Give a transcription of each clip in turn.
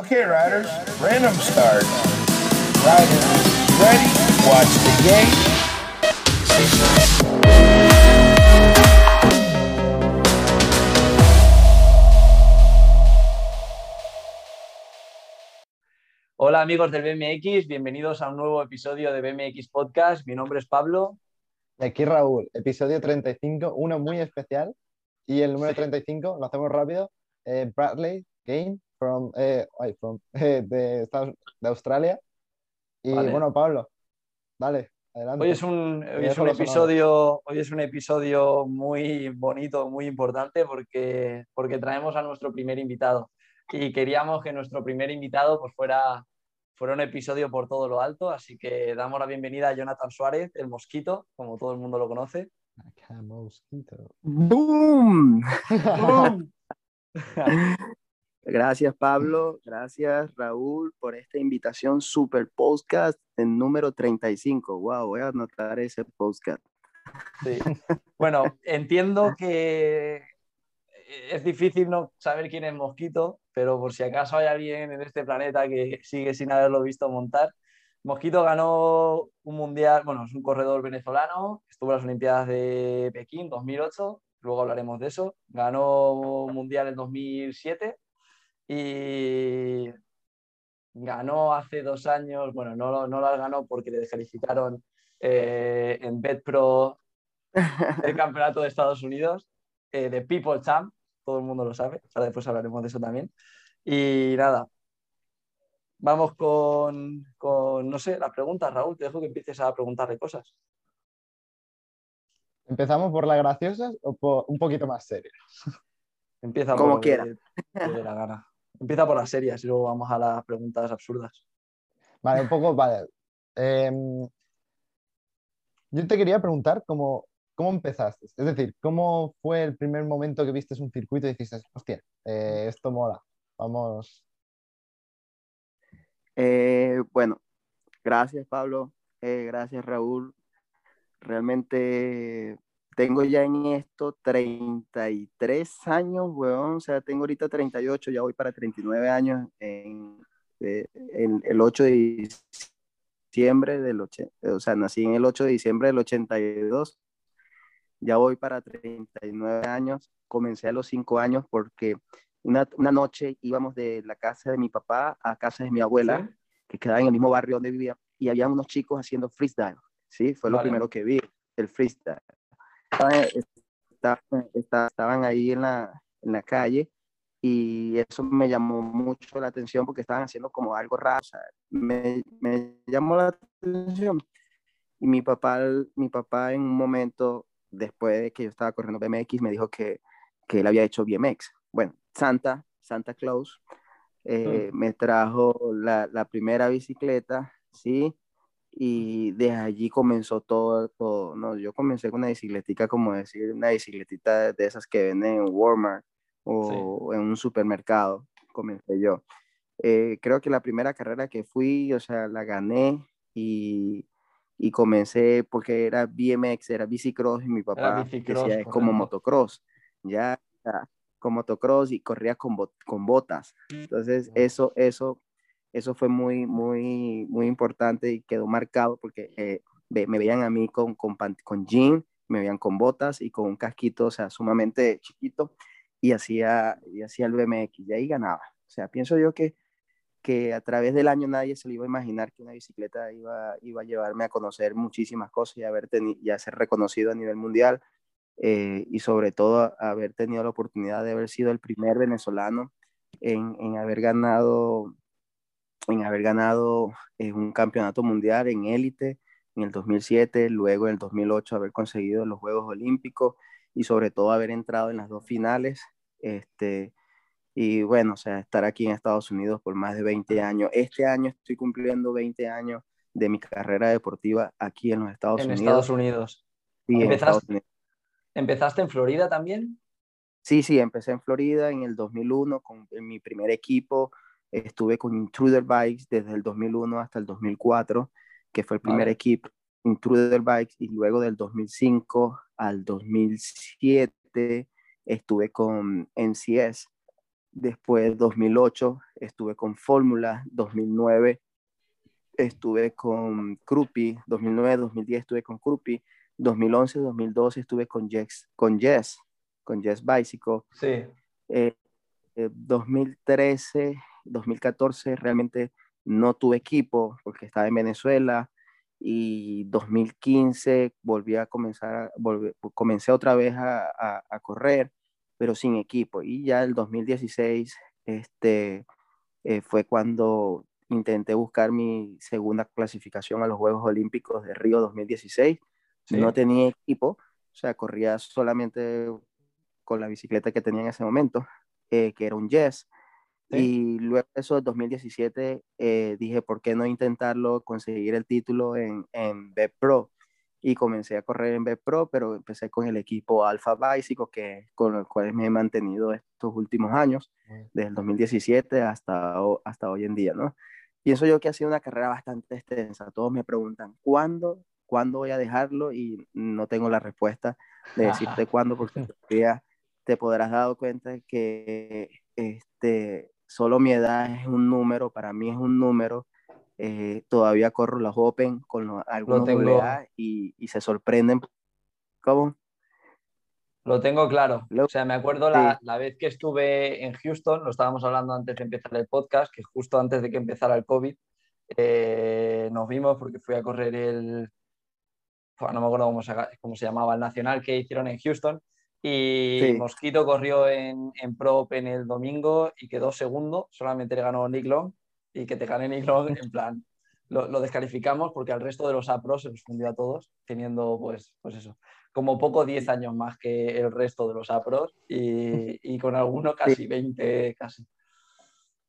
Okay, riders, random start. Riders, ready? Watch the game. Hola amigos del BMX, bienvenidos a un nuevo episodio de BMX Podcast. Mi nombre es Pablo. Y aquí Raúl, episodio 35, uno muy especial. Y el número 35, lo hacemos rápido, eh, Bradley Game from, eh, from eh, de, Estados- de Australia. Y Vale. bueno, Pablo, dale, adelante. Hoy es un, hoy es un episodio, hoy es un episodio muy bonito, muy importante porque, porque traemos a nuestro primer invitado. Y queríamos que nuestro primer invitado pues, fuera, fuera un episodio por todo lo alto. Así que damos la bienvenida a Jonathan Suárez, el mosquito, como todo el mundo lo conoce. Acá, mosquito. ¡Boom! Gracias, Pablo. Gracias, Raúl, por esta invitación super podcast en número 35. Wow, voy a anotar ese podcast. Sí. Bueno, entiendo que es difícil no saber quién es Mosquito, pero por si acaso hay alguien en este planeta que sigue sin haberlo visto montar. Mosquito ganó un mundial, bueno, es un corredor venezolano, estuvo en las Olimpiadas de Pekín 2008, luego hablaremos de eso. Ganó un mundial en 2007 y ganó hace dos años, bueno, no, lo- no las ganó porque le descalificaron eh, en BetPro el campeonato de Estados Unidos, eh, de People Champ, todo el mundo lo sabe, ahora después hablaremos de eso también. Y nada, vamos con, con, no sé, las preguntas, Raúl, te dejo que empieces a preguntarle cosas. ¿Empezamos por las graciosas o por un poquito más serias? Empieza Como por lo que quiera. la gana. Empieza por las serias y luego vamos a las preguntas absurdas. Vale, un poco, vale. Em, yo te quería preguntar cómo, cómo empezaste. Es decir, ¿cómo fue el primer momento que viste un circuito y dijiste, hostia, eh, esto mola, vamos. Eh, bueno, gracias, Pablo. Eh, gracias, Raúl. Realmente tengo ya en esto 33 años, weón. O sea, tengo ahorita 38, ya voy para 39 años en, eh, en el 8 de diciembre del 80, o sea, nací en el 8 de diciembre del 82. Ya voy para 39 años. Comencé a los 5 años porque una, una noche íbamos de la casa de mi papá a casa de mi abuela, ¿Sí? que quedaba en el mismo barrio donde vivía, y había unos chicos haciendo freestyle, ¿sí? Fue lo Vale. primero que vi, el freestyle. Estaban, estaban- ahí en la, en la calle y eso me llamó mucho la atención porque estaban haciendo como algo raro, o sea, me, me llamó la atención. Y mi papá, mi papá en un momento, después de que yo estaba corriendo BMX, me dijo que, que él había hecho BMX. Bueno, Santa, Santa Claus, eh, me trajo la, la primera bicicleta, ¿sí? Y desde allí comenzó todo, todo, ¿no? Yo comencé con una bicicletica, como decir, una bicicletita de esas que venden en Walmart o en un supermercado, comencé yo. Eh, creo que la primera carrera que fui, o sea, la gané y, y comencé porque era BMX, era bicicross y mi papá bicicross, decía es como correcto. motocross, ya, ya, con motocross y corría con, bot- con botas. Entonces, eso, eso, eso fue muy, muy, muy importante y quedó marcado porque eh, me veían a mí con, con, con jean, me veían con botas y con un casquito, o sea, sumamente chiquito y hacía, y hacía el BMX y ahí ganaba. O sea, pienso yo que, que a través del año nadie se le iba a imaginar que una bicicleta iba, iba a llevarme a conocer muchísimas cosas y, haber teni- y a ser reconocido a nivel mundial eh, y sobre todo haber tenido la oportunidad de haber sido el primer venezolano en, en haber ganado en haber ganado eh, un campeonato mundial en élite en el 2007, luego en el 2008 haber conseguido los Juegos Olímpicos y sobre todo haber entrado en las dos finales. Este, y bueno, o sea, estar aquí en Estados Unidos por más de 20 años. Este año estoy cumpliendo 20 años de mi carrera deportiva aquí en los Estados En Unidos. Estados Unidos. Sí, en Empezaste- Estados Unidos. ¿Empezaste en Florida también? Sí, sí, empecé en Florida en el 2001 con mi primer equipo. Estuve con Intruder Bikes desde el 2001 hasta el 2004, que fue el primer Vale. equipo Intruder Bikes, y luego del 2005 al 2007 estuve con NCS, Después 2008 estuve con Fórmula, 2009 estuve con Krupi, 2009-2010 estuve con Krupi, 2011-2012 estuve con Jess, con Jess, con Jess Bicycle. Sí. 2013, eh, 2014 realmente no tuve equipo porque estaba en Venezuela y 2015 volví a comenzar, comencé otra vez a, a, correr, pero sin equipo. Y ya el 2016 este, eh, fue cuando intenté buscar mi segunda clasificación a los Juegos Olímpicos de Río 2016. No tenía equipo, o sea, corría solamente con la bicicleta que tenía en ese momento, eh, que era un Jess. Y luego de eso, 2017, eh, dije, ¿por qué no intentarlo, conseguir el título en, en B Pro? Y comencé a correr en B Pro, pero empecé con el equipo Alfa Bicycle, que, con el cual me he mantenido estos últimos años, desde el 2017 hasta, hasta hoy en día, ¿no? Pienso yo que ha sido una carrera bastante extensa. Todos me preguntan, ¿cuándo? ¿Cuándo voy a dejarlo? Y no tengo la respuesta de decirte cuándo, porque te podrás dar cuenta que este, solo mi edad es un número, para mí es un número. Eh, todavía corro los Open con los, algunos tengo... y, y, se sorprenden. ¿Cómo? Lo tengo claro. O sea, me acuerdo la, la, vez que estuve en Houston, lo estábamos hablando antes de empezar el podcast, que justo antes de que empezara el COVID, eh, nos vimos porque fui a correr el, no me acuerdo cómo se, cómo se llamaba, el nacional que hicieron en Houston. Y Mosquito corrió en, en Pro Open el domingo y quedó segundo, solamente le ganó Nick Long y que te gane Nick Long, en plan, lo, lo, descalificamos porque al resto de los APROS se los fundió a todos, teniendo pues, pues eso, como poco 10 años más que el resto de los APROS y, y con alguno casi 20, casi.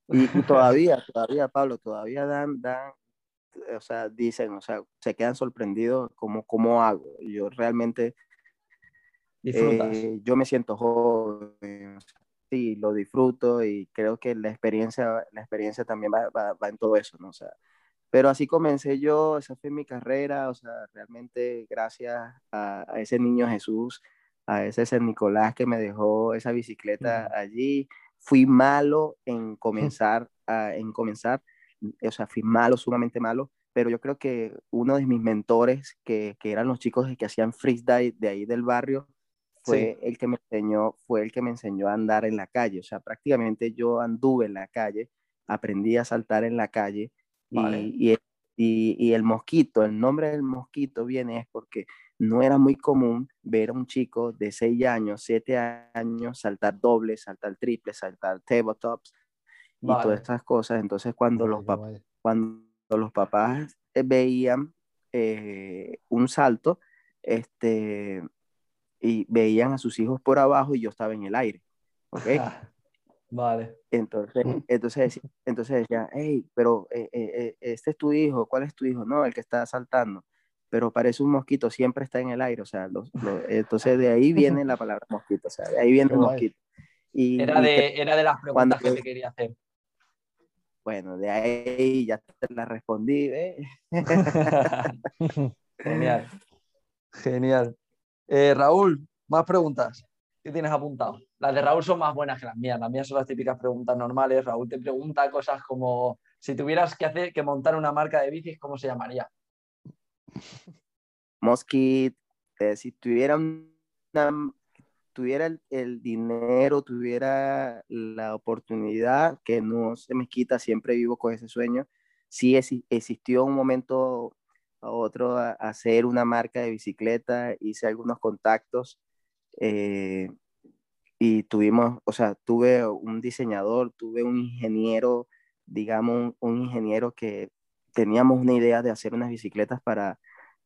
Y, todavía, todavía, Pablo, todavía dan, dan, o sea, dicen, o sea, se quedan sorprendidos como cómo hago. Yo realmente eh, yo me siento joven, sí, lo disfruto y creo que la experiencia, la experiencia también va, va, en todo eso, ¿no? O sea, pero así comencé yo, esa fue mi carrera, o sea, realmente gracias a, ese niño Jesús, a ese San Nicolás que me dejó esa bicicleta allí, fui malo en comenzar, a, en comenzar, o sea, fui malo, sumamente malo, pero yo creo que uno de mis mentores, que, que eran los chicos que hacían freestyle de ahí del barrio, fue el que me enseñó, fue el que me enseñó a andar en la calle. O sea, prácticamente yo anduve en la calle, aprendí a saltar en la calle y, y, y, el mosquito, el nombre del mosquito viene es porque no era muy común ver a un chico de 6 años, 7 años saltar doble, saltar triple, saltar tabletops y todas esas cosas. Entonces cuando, los, cuando los papás eh, veían eh, un salto, este, y veían a sus hijos por abajo y yo estaba en el aire. ¿Ok? vale. Entonces, entonces, entonces decía, hey, pero eh, eh, eh, este es tu hijo, ¿cuál es tu hijo? No, el que está saltando. Pero parece un mosquito, siempre está en el aire. O sea, entonces de ahí viene la palabra mosquito. O sea, de ahí viene el mosquito. Y, era, de, era de las preguntas que te quería hacer. Bueno, de ahí ya te la respondí. ¿eh? Genial. Genial. Eh, Raúl, más preguntas. ¿Qué tienes apuntado? Las de Raúl son más buenas que las mías. Las mías son las típicas preguntas normales. Raúl te pregunta cosas como si tuvieras que hacer que montar una marca de bicis, ¿cómo se llamaría? Mosquit, eh, si tuviera tuviera el, dinero, tuviera la oportunidad, que no se me quita, siempre vivo con ese sueño. Sí existió un momento a otro a, hacer una marca de bicicleta, hice algunos contactos eh, y tuvimos, o sea, tuve un diseñador, tuve un ingeniero, digamos, un, ingeniero que teníamos una idea de hacer unas bicicletas para,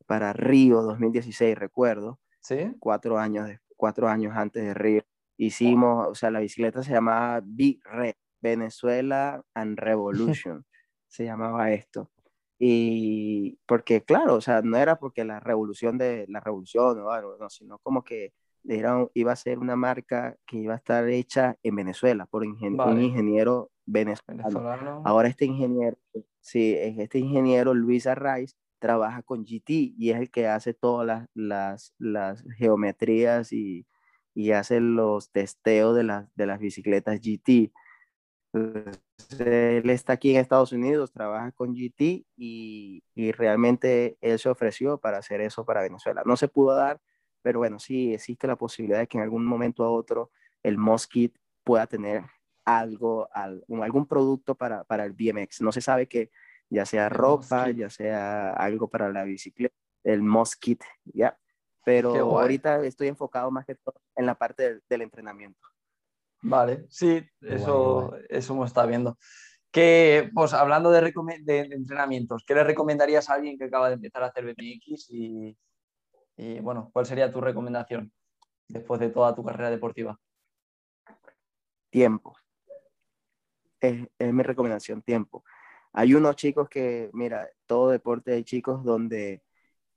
para Río 2016, recuerdo. Sí. Cuatro años, cuatro años antes de Río. Hicimos, o sea, la bicicleta se llamaba B-Red, Venezuela and Revolution, se llamaba esto. Y porque, claro, o sea, no era porque la revolución de la revolución o algo, no, sino como que era, iba a ser una marca que iba a estar hecha en Venezuela por un ingeniero venezolano. Ahora este ingeniero, sí, este ingeniero Luis Arraiz trabaja con GT y es el que hace todas las, las, las geometrías y, y, hace los testeos de, las de las bicicletas GT. Él está aquí en Estados Unidos, trabaja con GT y, y, realmente él se ofreció para hacer eso para Venezuela. No se pudo dar, pero bueno, sí existe la posibilidad de que en algún momento a otro el Moskit pueda tener algo, algún producto para, para el BMX. No se sabe que ya sea ropa, ya sea algo para la bicicleta, el Moskit, ¿ya? Pero ahorita estoy enfocado más que todo en la parte del, entrenamiento. Vale, sí, eso, eso me está viendo. Que, pues hablando de, de, entrenamientos, ¿qué le recomendarías a alguien que acaba de empezar a hacer BMX? Y, y bueno, ¿cuál sería tu recomendación después de toda tu carrera deportiva? Tiempo. Es, es mi recomendación, tiempo. Hay unos chicos que, mira, todo deporte hay chicos donde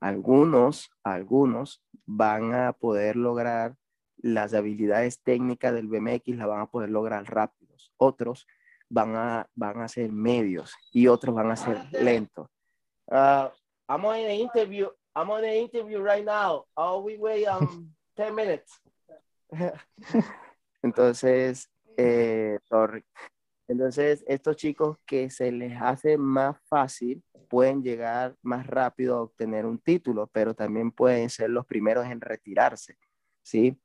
algunos, algunos van a poder lograr las habilidades técnicas del BMX, las van a poder lograr rápidos. Otros van a, van a ser medios y otros van a ser lentos. Uh, I'm on an interview. I'm on an interview right now. Oh, we wait um, 10 minutes. Entonces, eh, sorry. Entonces, estos chicos que se les hace más fácil pueden llegar más rápido a obtener un título, pero también pueden ser los primeros en retirarse, ¿sí?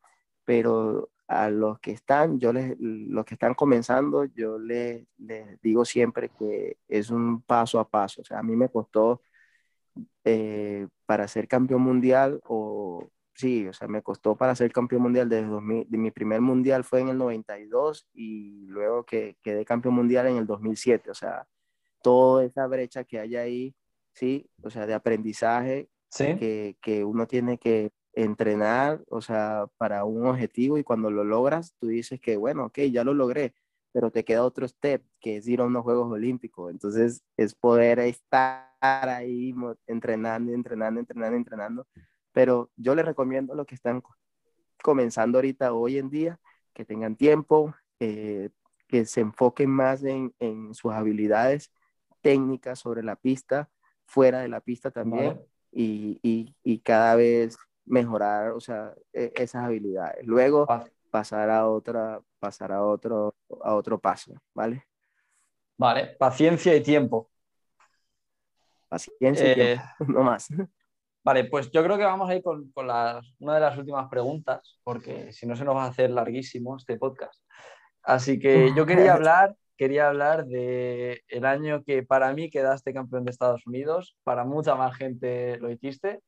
Pero a los que están, yo les, los que están comenzando, yo les, les digo siempre que es un paso a paso. O sea, a mí me costó eh, para ser campeón mundial o sí, o sea, me costó para ser campeón mundial desde 2000, mi primer mundial fue en el 92 y luego que quedé campeón mundial en el 2007, o sea, toda esa brecha que hay ahí, sí, o sea, de aprendizaje que, que uno tiene que entrenar, o sea, para un objetivo y cuando lo logras, tú dices que, bueno, ok, ya lo logré, pero te queda otro step, que es ir a unos Juegos Olímpicos. Entonces, es poder estar ahí entrenando, entrenando, entrenando, entrenando pero yo les recomiendo a los que están comenzando ahorita hoy en día que tengan tiempo, eh, que se enfoquen más en, en, sus habilidades técnicas sobre la pista, fuera de la pista también, y, y, y, cada vez mejorar, o sea, e, esas habilidades. Luego pasar a otra, pasar a otro, a otro paso, ¿vale? Vale, paciencia y tiempo. Paciencia y eh, tiempo, no más. Vale, pues yo creo que vamos a ir con, una de las últimas preguntas, porque si no se nos va a hacer larguísimo este podcast. Así que yo quería hablar, quería hablar de el año que para mí quedaste campeón de Estados Unidos, para mucha más gente lo hiciste,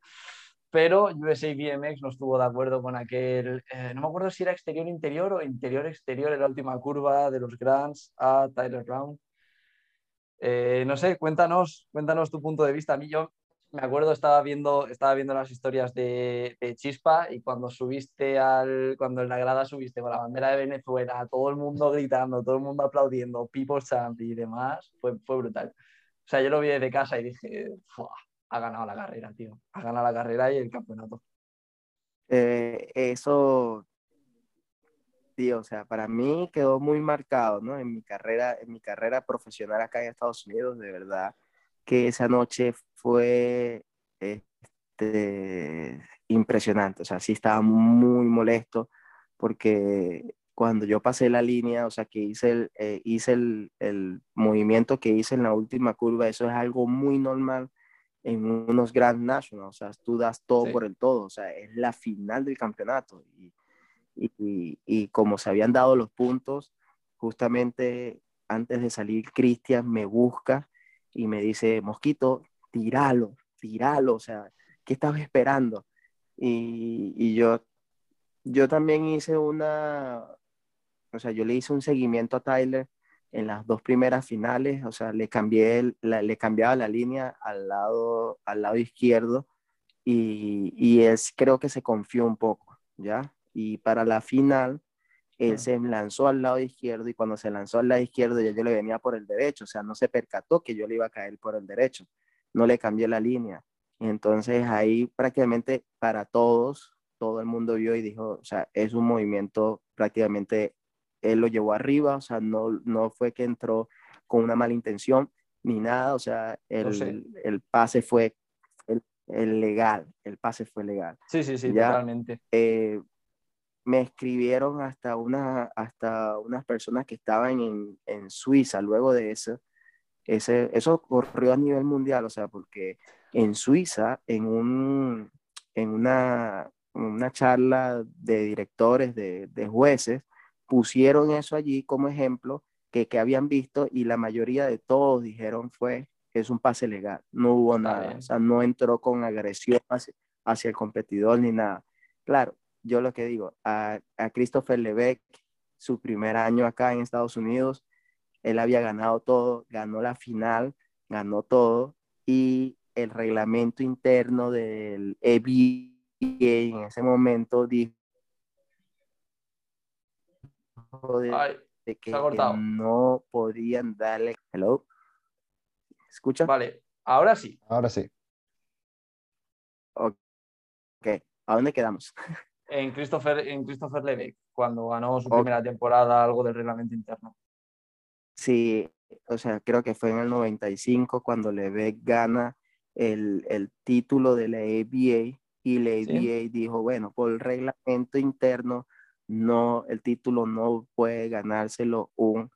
pero USA BMX no estuvo de acuerdo con aquel, eh, no me acuerdo si era exterior interior o interior exterior en la última curva de los Grants a Tyler Brown. Eh, no sé, cuéntanos, cuéntanos tu punto de vista. A mí yo me acuerdo, estaba viendo, estaba viendo las historias de, Chispa y cuando subiste al, cuando en la grada subiste con la bandera de Venezuela, todo el mundo gritando, todo el mundo aplaudiendo, People Champ y demás, fue, fue brutal. O sea, yo lo vi desde casa y dije, ha ganado la carrera, tío, ha ganado la carrera y el campeonato. Eh, eso, tío, o sea, para mí quedó muy marcado, ¿no? En mi carrera, en mi carrera profesional acá en Estados Unidos, de verdad que esa noche fue este, impresionante, o sea, sí estaba muy molesto porque cuando yo pasé la línea, o sea, que hice el, eh, hice el, el, movimiento que hice en la última curva, eso es algo muy normal en unos Grand Nationals, o sea, tú das todo por el todo, o sea, es la final del campeonato. Y, y, y, como se habían dado los puntos, justamente antes de salir, Cristian me busca y me dice, Mosquito, tíralo, tíralo, o sea, ¿qué estabas esperando? Y, y, yo, yo también hice una, o sea, yo le hice un seguimiento a Tyler en las dos primeras finales, o sea, le cambié, le cambiaba la línea al lado, al lado izquierdo y, y es, creo que se confió un poco, ¿ya? Y para la final, él se lanzó al lado izquierdo y cuando se lanzó al lado izquierdo ya yo le venía por el derecho, o sea, no se percató que yo le iba a caer por el derecho, no le cambié la línea. Y entonces ahí prácticamente para todos, todo el mundo vio y dijo, o sea, es un movimiento prácticamente, él lo llevó arriba, o sea, no, no fue que entró con una mala intención ni nada, o sea, el, el pase fue el, legal, el pase fue legal. Sí, sí, sí, totalmente. Eh, me escribieron hasta, una, hasta unas personas que estaban en, en Suiza luego de eso. Ese, eso ocurrió a nivel mundial, o sea, porque en Suiza, en, un, en una, una charla de directores, de, de jueces, pusieron eso allí como ejemplo que, que, habían visto y la mayoría de todos dijeron fue es un pase legal, no hubo nada, o sea, no entró con agresión hacia, hacia, el competidor ni nada. Claro, yo lo que digo, a, a Christopher Lebeck, su primer año acá en Estados Unidos, él había ganado todo, ganó la final, ganó todo y el reglamento interno del EBA en ese momento dijo de, Ay, de que se ha cortado. no podían darle. Hello. ¿Escucha? Vale, ahora sí. Ahora sí. Ok. ¿A dónde quedamos? En Christopher, en Christopher Lebeck, cuando ganó su primera temporada, algo del reglamento interno. Sí, o sea, creo que fue en el 95 cuando Lebec gana el, el título de la ABA y la Sí. ABA dijo, bueno, por el reglamento interno, no, el título no puede ganárselo un,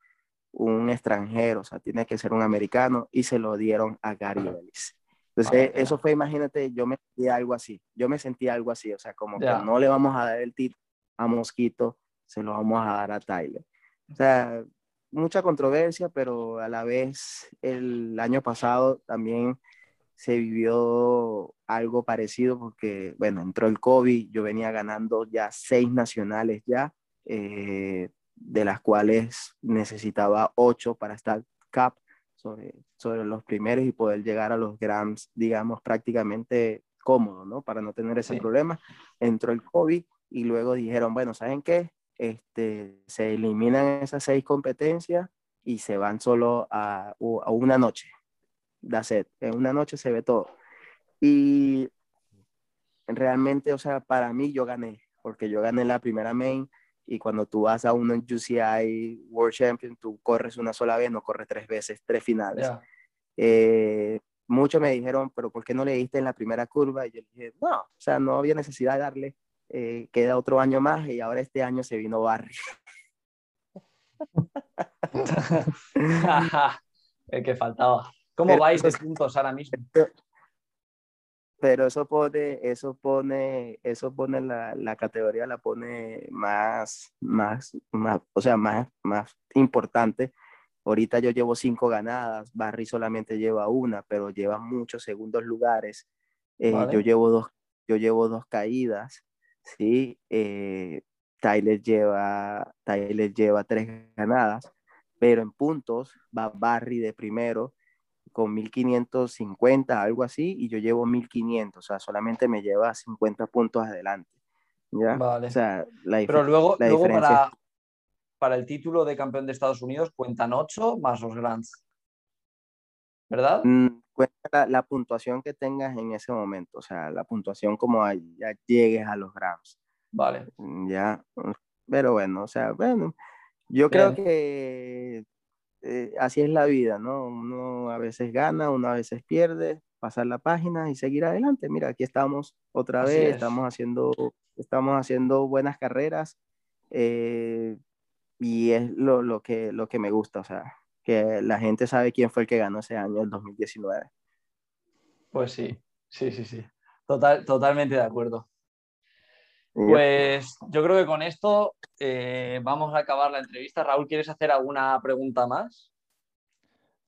un extranjero, o sea, tiene que ser un americano y se lo dieron a Gary Ellis. Entonces, Vaya. eso fue, imagínate, yo me sentí algo así, yo me sentí algo así, o sea, como que no le vamos a dar el título a Mosquito, se lo vamos a dar a Tyler. O sea, mucha controversia, pero a la vez el año pasado también se vivió algo parecido porque, bueno, entró el COVID, yo venía ganando ya seis nacionales ya, eh, de las cuales necesitaba ocho para estar cap sobre, sobre los primeros y poder llegar a los grams, digamos, prácticamente cómodo, ¿no? Para no tener ese Sí. problema. Entró el COVID y luego dijeron, bueno, ¿saben qué? Este, se eliminan esas seis competencias y se van solo a, a una noche. That's it. En una noche se ve todo. Y realmente, o sea, para mí yo gané, porque yo gané la primera main y cuando tú vas a un UCI World Champion, tú corres una sola vez, no corres tres veces, tres finales. Ya. Eh, muchos me dijeron, pero ¿por qué no le diste en la primera curva? Y yo dije, no, o sea, no había necesidad de darle, eh, queda otro año más y ahora este año se vino Barry. El que faltaba. ¿Cómo Pero- vais de puntos ahora mismo? Pero eso pone, eso pone, eso pone la, la categoría, la pone más, más, más, o sea, más, más importante. Ahorita yo llevo cinco ganadas, Barry solamente lleva una, pero lleva muchos segundos lugares. Eh, Vale. Yo llevo dos, yo llevo dos caídas, sí. Eh, Tyler lleva, Tyler lleva tres ganadas, pero en puntos va Barry de primero con 1550, algo así, y yo llevo 1500, o sea, solamente me lleva 50 puntos adelante. ¿Ya? Vale. O sea, la, Pero luego, la luego diferencia para, para el título de campeón de Estados Unidos cuentan 8 más los Grands. ¿Verdad? Mm, cuenta la, la puntuación que tengas en ese momento, o sea, la puntuación como a- ya llegues a los grams. Vale. Mm, Ya, mm, pero bueno, o sea, bueno, yo creo Bien. que eh, así es la vida, ¿no? Uno a veces gana, uno a veces pierde, pasar la página y seguir adelante. Mira, aquí estamos otra Así vez, es. estamos haciendo, estamos haciendo buenas carreras eh, y es lo, lo, que, lo que me gusta, o sea, que la gente sabe quién fue el que ganó ese año, el 2019. Pues sí, sí, sí, sí. Total, totalmente de acuerdo. Pues yo creo que con esto eh, vamos a acabar la entrevista. Raúl, ¿quieres hacer alguna pregunta más?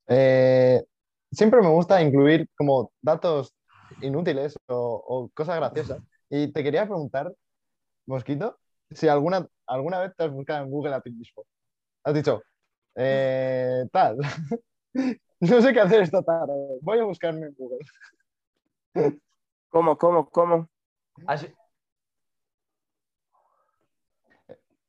Eh, siempre me gusta incluir como datos inútiles o, o cosas graciosas. Y te quería preguntar, Mosquito, si alguna, alguna vez te has buscado en Google a ti mismo. Has dicho, eh, tal, no sé qué hacer esta tarde, voy a buscarme en Google. ¿Cómo, cómo, cómo? Has-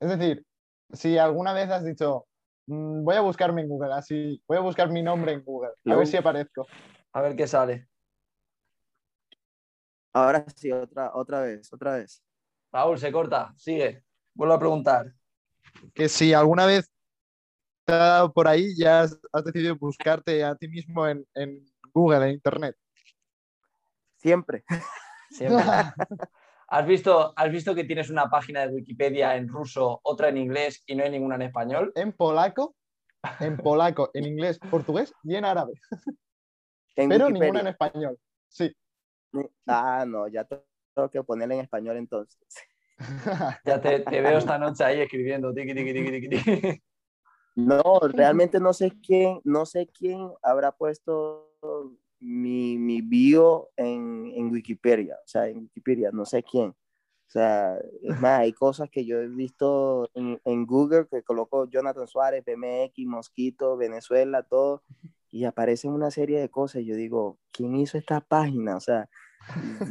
Es decir, si alguna vez has dicho, "Mm, voy a buscarme en Google, así, voy a buscar mi nombre en Google, a ver si aparezco. A ver qué sale. Ahora sí, otra, otra vez, otra vez. Raúl, se corta. Sigue. Vuelvo a preguntar. que si alguna vez te ha dado por ahí, ya has, has decidido buscarte a ti mismo en, en Google, en Internet. Siempre. Siempre. ¿Has visto, ¿Has visto que tienes una página de Wikipedia en ruso, otra en inglés y no hay ninguna en español? En polaco, en polaco, en inglés, portugués y en árabe. En Pero Wikipedia. ninguna en español. Sí. Ah, no, ya tengo que ponerla en español entonces. Ya te, te veo esta noche ahí escribiendo. Tiqui, tiqui, tiqui, tiqui. No, realmente no sé quién, no sé quién habrá puesto mi, mi bio en, en Wikipedia, o sea, en Wikipedia, no sé quién. O sea, es más, hay cosas que yo he visto en, en Google que coloco Jonathan Suárez, BMX, Mosquito, Venezuela, todo, y aparecen una serie de cosas. Y yo digo, ¿quién hizo esta página? O sea,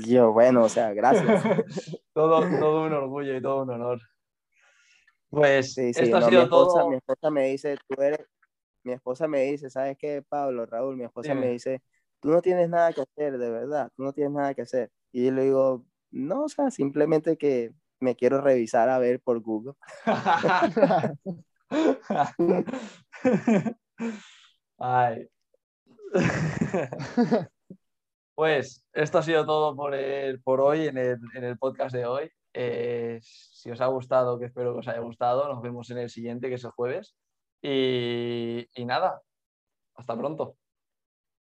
yo, bueno, o sea, gracias. todo, todo un orgullo y todo un honor. Pues Sí, sí, esto ha no, mi, sido esposa, todo. mi esposa me dice, tú eres, mi esposa me dice, ¿sabes qué, Pablo, Raúl? Mi esposa me dice, tú no tienes nada que hacer, de verdad, tú no tienes nada que hacer. Y yo le digo, no, o sea, simplemente que me quiero revisar a ver por Google. Ay. Pues esto ha sido todo por, el- por hoy en el, en el podcast de hoy. Eh, si os ha gustado, que espero que os haya gustado, nos vemos en el siguiente, que es el jueves. Y, y nada, hasta pronto.